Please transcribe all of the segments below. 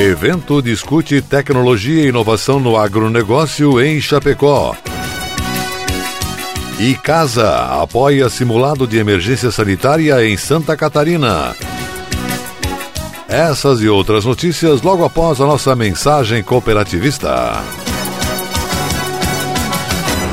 Evento discute tecnologia e inovação no agronegócio em Chapecó. E Casa apoia simulado de emergência sanitária em Santa Catarina. Essas e outras notícias logo após a nossa mensagem cooperativista.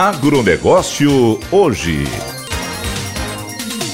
Agronegócio hoje.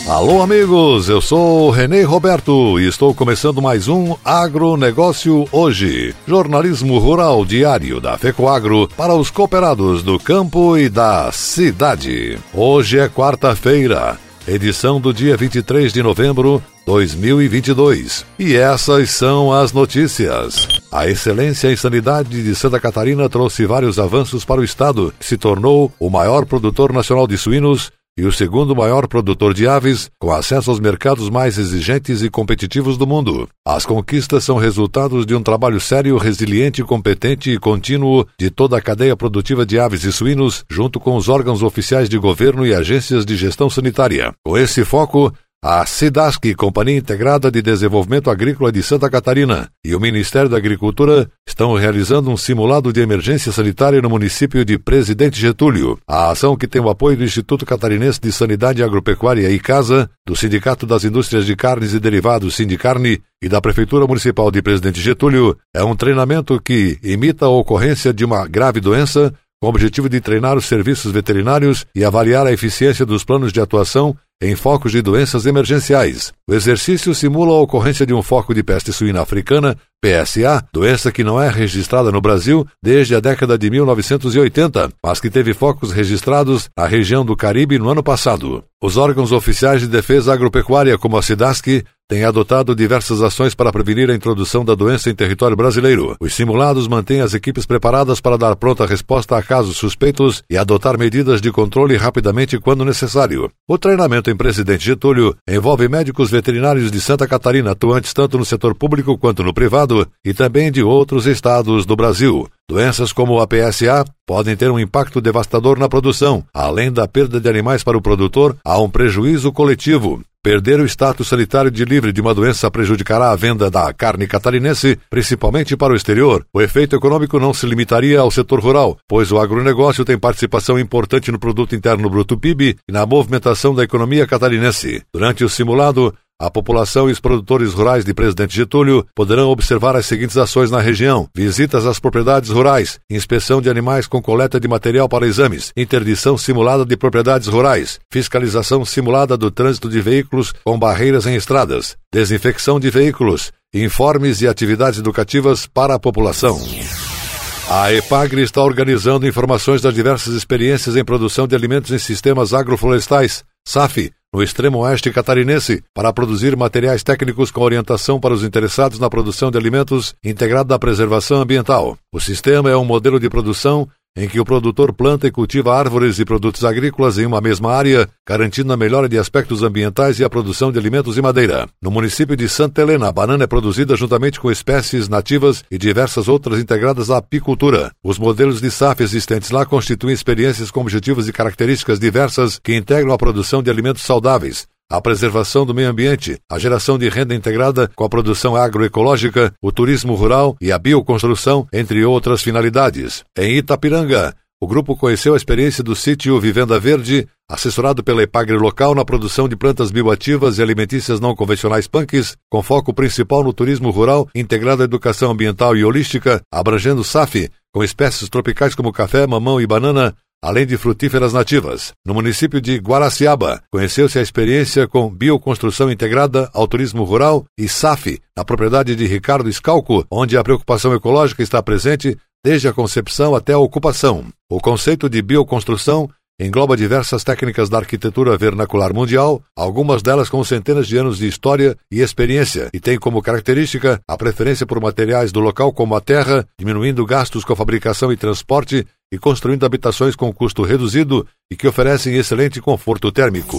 Alô, amigos, eu sou Renê Roberto e estou começando mais um Agronegócio Hoje, jornalismo rural diário da FECOAGRO para os cooperados do campo e da cidade. Hoje é quarta-feira, edição do dia 23 de novembro 2022. E essas são as notícias. A excelência em sanidade de Santa Catarina trouxe vários avanços para o estado, que se tornou o maior produtor nacional de suínos e o segundo maior produtor de aves, com acesso aos mercados mais exigentes e competitivos do mundo. As conquistas são resultados de um trabalho sério, resiliente, competente e contínuo de toda a cadeia produtiva de aves e suínos, junto com os órgãos oficiais de governo e agências de gestão sanitária. Com esse foco, a SIDASC, Companhia Integrada de Desenvolvimento Agrícola de Santa Catarina, e o Ministério da Agricultura estão realizando um simulado de emergência sanitária no município de Presidente Getúlio. A ação, que tem o apoio do Instituto Catarinense de Sanidade Agropecuária e Casa, do Sindicato das Indústrias de Carnes e Derivados Sindicarne e da Prefeitura Municipal de Presidente Getúlio, é um treinamento que imita a ocorrência de uma grave doença com o objetivo de treinar os serviços veterinários e avaliar a eficiência dos planos de atuação em focos de doenças emergenciais. O exercício simula a ocorrência de um foco de peste suína africana, PSA, doença que não é registrada no Brasil desde a década de 1980, mas que teve focos registrados na região do Caribe no ano passado. Os órgãos oficiais de defesa agropecuária, como a SIDASC, têm adotado diversas ações para prevenir a introdução da doença em território brasileiro. Os simulados mantêm as equipes preparadas para dar pronta resposta a casos suspeitos e adotar medidas de controle rapidamente quando necessário. O treinamento em Presidente Getúlio envolve médicos veterinários de Santa Catarina atuantes tanto no setor público quanto no privado e também de outros estados do Brasil. Doenças como a PSA podem ter um impacto devastador na produção. Além da perda de animais para o produtor, há um prejuízo coletivo. Perder o status sanitário de livre de uma doença prejudicará a venda da carne catarinense, principalmente para o exterior. O efeito econômico não se limitaria ao setor rural, pois o agronegócio tem participação importante no produto interno bruto PIB e na movimentação da economia catarinense. Durante o simulado, a população e os produtores rurais de Presidente Getúlio poderão observar as seguintes ações na região: visitas às propriedades rurais, inspeção de animais com coleta de material para exames, interdição simulada de propriedades rurais, fiscalização simulada do trânsito de veículos com barreiras em estradas, desinfecção de veículos, informes e atividades educativas para a população. A EPAGRE está organizando informações das diversas experiências em produção de alimentos em sistemas agroflorestais, SAF, no extremo oeste catarinense, para produzir materiais técnicos com orientação para os interessados na produção de alimentos integrado à preservação ambiental. O sistema é um modelo de produção em que o produtor planta e cultiva árvores e produtos agrícolas em uma mesma área, garantindo a melhora de aspectos ambientais e a produção de alimentos e madeira. No município de Santa Helena, a banana é produzida juntamente com espécies nativas e diversas outras integradas à apicultura. Os modelos de SAF existentes lá constituem experiências com objetivos e características diversas que integram a produção de alimentos saudáveis, a preservação do meio ambiente, a geração de renda integrada com a produção agroecológica, o turismo rural e a bioconstrução, entre outras finalidades. Em Itapiranga, o grupo conheceu a experiência do sítio Vivenda Verde, assessorado pela Epagre local na produção de plantas bioativas e alimentícias não convencionais punks, com foco principal no turismo rural, integrado à educação ambiental e holística, abrangendo SAF, com espécies tropicais como café, mamão e banana, além de frutíferas nativas. No município de Guaraciaba, conheceu-se a experiência com bioconstrução integrada ao turismo rural e SAF, na propriedade de Ricardo Escalco, onde a preocupação ecológica está presente desde a concepção até a ocupação. O conceito de bioconstrução engloba diversas técnicas da arquitetura vernacular mundial, algumas delas com centenas de anos de história e experiência, e tem como característica a preferência por materiais do local como a terra, diminuindo gastos com a fabricação e transporte e construindo habitações com custo reduzido e que oferecem excelente conforto térmico.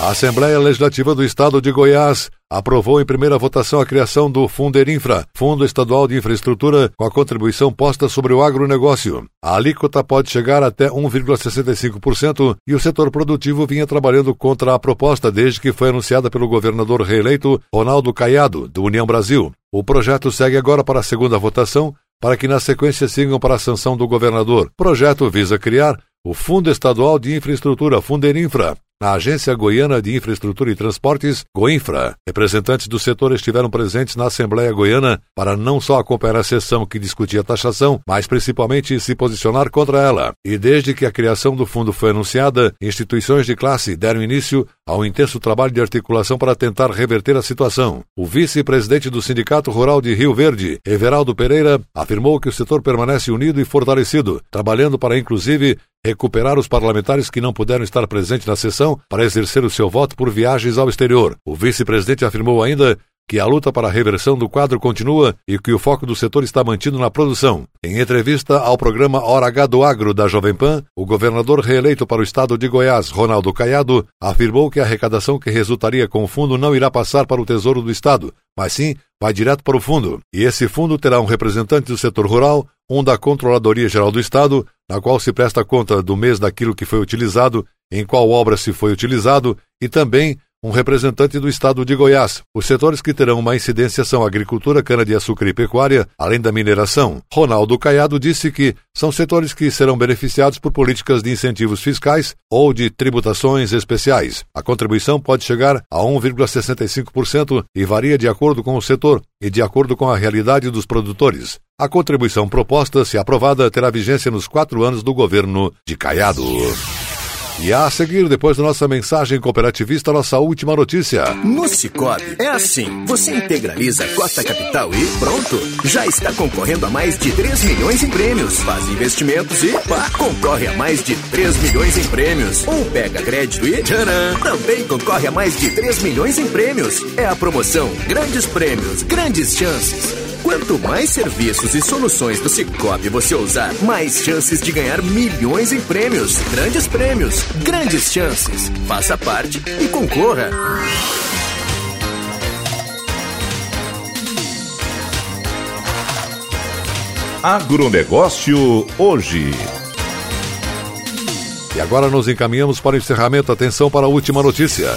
A Assembleia Legislativa do Estado de Goiás aprovou em primeira votação a criação do Funderinfra, Fundo Estadual de Infraestrutura, com a contribuição posta sobre o agronegócio. A alíquota pode chegar até 1,65% e o setor produtivo vinha trabalhando contra a proposta desde que foi anunciada pelo governador reeleito Ronaldo Caiado, do União Brasil. O projeto segue agora para a segunda votação, para que na sequência sigam para a sanção do governador. O projeto visa criar o Fundo Estadual de Infraestrutura, Funderinfra, na Agência Goiana de Infraestrutura e Transportes, Goinfra. Representantes do setor estiveram presentes na Assembleia Goiana para não só acompanhar a sessão que discutia a taxação, mas principalmente se posicionar contra ela. E desde que a criação do fundo foi anunciada, instituições de classe deram início ao intenso trabalho de articulação para tentar reverter a situação. O vice-presidente do Sindicato Rural de Rio Verde, Everaldo Pereira, afirmou que o setor permanece unido e fortalecido, trabalhando para, inclusive, recuperar os parlamentares que não puderam estar presentes na sessão para exercer o seu voto por viagens ao exterior. O vice-presidente afirmou ainda que a luta para a reversão do quadro continua e que o foco do setor está mantido na produção. Em entrevista ao programa Hora H do Agro da Jovem Pan, o governador reeleito para o estado de Goiás, Ronaldo Caiado, afirmou que a arrecadação que resultaria com o fundo não irá passar para o Tesouro do Estado, mas sim vai direto para o fundo. E esse fundo terá um representante do setor rural, um da Controladoria Geral do Estado, na qual se presta conta do mês daquilo que foi utilizado, em qual obra se foi utilizado e também um representante do estado de Goiás. Os setores que terão uma incidência são agricultura, cana-de-açúcar e pecuária, além da mineração. Ronaldo Caiado disse que são setores que serão beneficiados por políticas de incentivos fiscais ou de tributações especiais. A contribuição pode chegar a 1,65% e varia de acordo com o setor e de acordo com a realidade dos produtores. A contribuição proposta, se aprovada, terá vigência nos quatro anos do governo de Caiado. E a seguir, depois da nossa mensagem cooperativista, nossa última notícia. No Cicobi, é assim: você integraliza a cota capital e pronto. Já está concorrendo a mais de 3 milhões em prêmios. Faz investimentos e pá, concorre a mais de 3 milhões em prêmios. Ou pega crédito e tcharam, também concorre a mais de 3 milhões em prêmios. É a promoção Grandes Prêmios, Grandes Chances. Quanto mais serviços e soluções do Cicobi você usar, mais chances de ganhar milhões em prêmios. Grandes prêmios, grandes chances. Faça parte e concorra. Agronegócio hoje. E agora nos encaminhamos para o encerramento. Atenção para a última notícia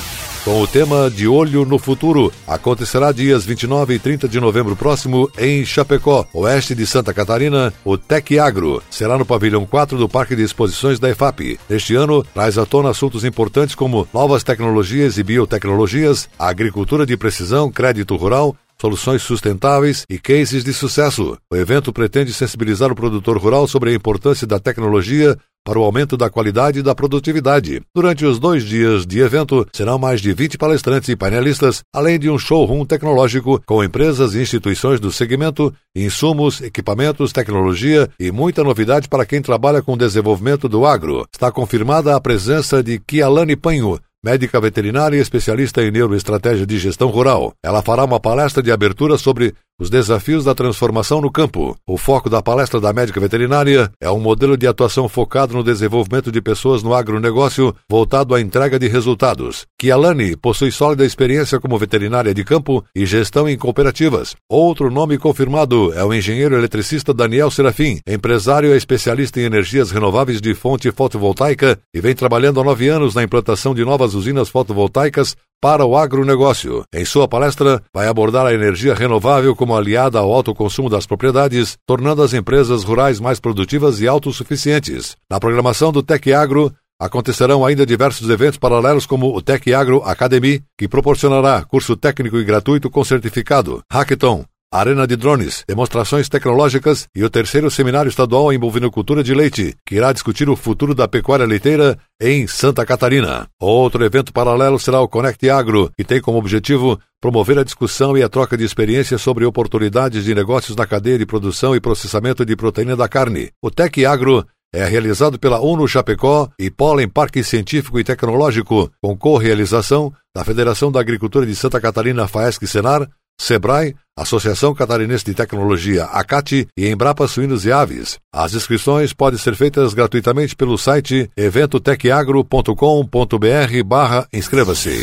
com o tema De Olho no Futuro. Acontecerá dias 29 e 30 de novembro próximo em Chapecó, oeste de Santa Catarina, o Tec Agro. Será no pavilhão 4 do Parque de Exposições da EFAP. Este ano, traz à tona assuntos importantes como novas tecnologias e biotecnologias, agricultura de precisão, crédito rural, soluções sustentáveis e cases de sucesso. O evento pretende sensibilizar o produtor rural sobre a importância da tecnologia para o aumento da qualidade e da produtividade. Durante os dois dias de evento, serão mais de 20 palestrantes e painelistas, além de um showroom tecnológico com empresas e instituições do segmento, insumos, equipamentos, tecnologia e muita novidade para quem trabalha com o desenvolvimento do agro. Está confirmada a presença de Kialane Panho, médica veterinária e especialista em neuroestratégia de gestão rural. Ela fará uma palestra de abertura sobre os desafios da transformação no campo. O foco da palestra da médica veterinária é um modelo de atuação focado no desenvolvimento de pessoas no agronegócio voltado à entrega de resultados. Kialani possui sólida experiência como veterinária de campo e gestão em cooperativas. Outro nome confirmado é o engenheiro eletricista Daniel Serafim, empresário e especialista em energias renováveis de fonte fotovoltaica e vem trabalhando há nove anos na implantação de novas usinas fotovoltaicas para o agronegócio. Em sua palestra, vai abordar a energia renovável como aliada ao alto consumo das propriedades, tornando as empresas rurais mais produtivas e autossuficientes. Na programação do Tec Agro, Acontecerão ainda diversos eventos paralelos como o Tec Agro Academy, que proporcionará curso técnico e gratuito com certificado, hackathon, Arena de Drones, demonstrações tecnológicas e o terceiro Seminário Estadual em Bovinocultura de Leite, que irá discutir o futuro da pecuária leiteira em Santa Catarina. Outro evento paralelo será o Conect Agro, que tem como objetivo promover a discussão e a troca de experiências sobre oportunidades de negócios na cadeia de produção e processamento de proteína da carne. O Tec Agro é realizado pela ONU Chapecó e Pólen Parque Científico e Tecnológico, com co-realização da Federação da Agricultura de Santa Catarina FAESC Senar, SEBRAE, Associação Catarinense de Tecnologia, ACAT e Embrapa Suínos e Aves. As inscrições podem ser feitas gratuitamente pelo site eventotecagro.com.br barra inscreva-se.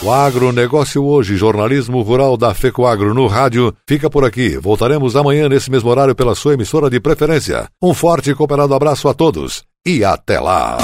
O agronegócio hoje, jornalismo rural da FECOAGro no rádio, fica por aqui. Voltaremos amanhã nesse mesmo horário pela sua emissora de preferência. Um forte e cooperado abraço a todos e até lá!